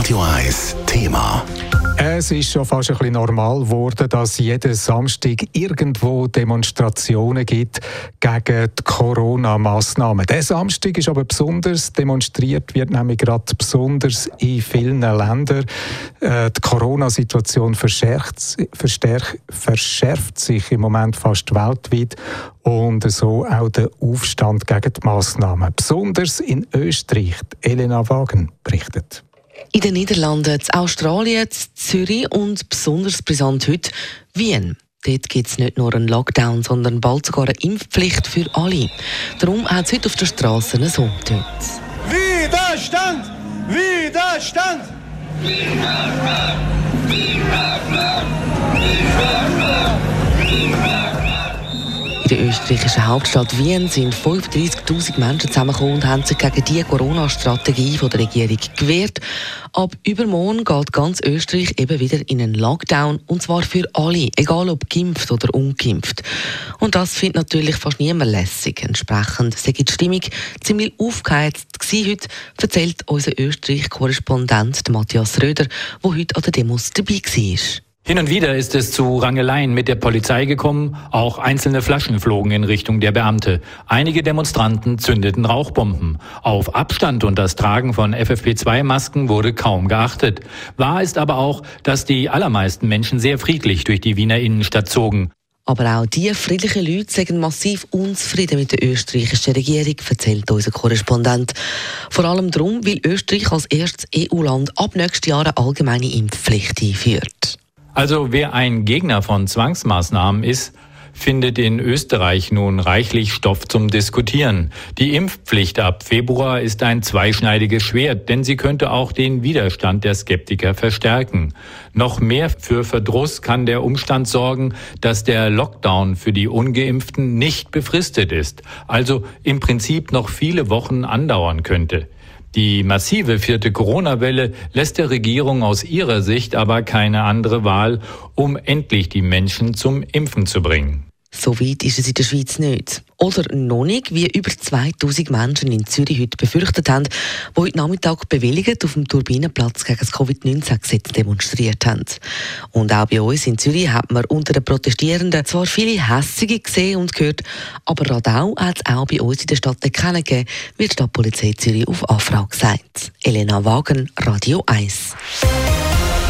Radio 1 Thema. Es ist schon fast ein bisschen normal geworden, dass jeden Samstag irgendwo Demonstrationen gibt gegen die Corona-Massnahmen. Der Samstag ist aber besonders demonstriert, wird nämlich gerade besonders in vielen Ländern. Äh, die Corona-Situation verschärft, verschärft sich im Moment fast weltweit und so auch der Aufstand gegen die Massnahmen. Besonders in Österreich. Elena Wagen berichtet. In den Niederlanden, in Australien, in Zürich und besonders brisant heute Wien. Dort gibt es nicht nur einen Lockdown, sondern bald sogar eine Impfpflicht für alle. Darum hat es heute auf der Straße so getönt. Widerstand! Widerstand! Widerstand! Widerstand! Der österreichischen Hauptstadt Wien sind 35.000 Menschen zusammengekommen und haben sich gegen die Corona-Strategie der Regierung gewehrt. Ab übermorgen geht ganz Österreich eben wieder in einen Lockdown und zwar für alle, egal ob geimpft oder ungeimpft. Und das findet natürlich fast niemand lässig. Entsprechend sei die Stimmung ziemlich aufgeheizt gewesen heute, erzählt unser Österreich-Korrespondent Matthias Röder, der heute an der Demos dabei war. Hin und wieder ist es zu Rangeleien mit der Polizei gekommen, auch einzelne Flaschen flogen in Richtung der Beamte. Einige Demonstranten zündeten Rauchbomben. Auf Abstand und das Tragen von FFP2-Masken wurde kaum geachtet. Wahr ist aber auch, dass die allermeisten Menschen sehr friedlich durch die Wiener Innenstadt zogen. Aber auch diese friedlichen Leute sind massiv unzufrieden mit der österreichischen Regierung, erzählt unser Korrespondent. Vor allem darum, weil Österreich als erstes EU-Land ab nächstes Jahr eine allgemeine Impfpflicht einführt. Also wer ein Gegner von Zwangsmaßnahmen ist, findet in Österreich nun reichlich Stoff zum Diskutieren. Die Impfpflicht ab Februar ist ein zweischneidiges Schwert, denn sie könnte auch den Widerstand der Skeptiker verstärken. Noch mehr für Verdruss kann der Umstand sorgen, dass der Lockdown für die ungeimpften nicht befristet ist, also im Prinzip noch viele Wochen andauern könnte. Die massive vierte Corona-Welle lässt der Regierung aus ihrer Sicht aber keine andere Wahl, um endlich die Menschen zum Impfen zu bringen. So weit ist es in der Schweiz nicht. Oder noch nicht, wie über 2000 Menschen in Zürich heute befürchtet haben, die heute Nachmittag bewilligt auf dem Turbinenplatz gegen das Covid-19-Gesetz demonstriert haben. Und auch bei uns in Zürich hat man unter den Protestierenden zwar viele Hässige gesehen und gehört, aber Radau hat es auch bei uns in der Stadt erkennen gegeben, wie die Stadtpolizei Zürich auf Anfrage gesagt. Elena Wagen, Radio 1.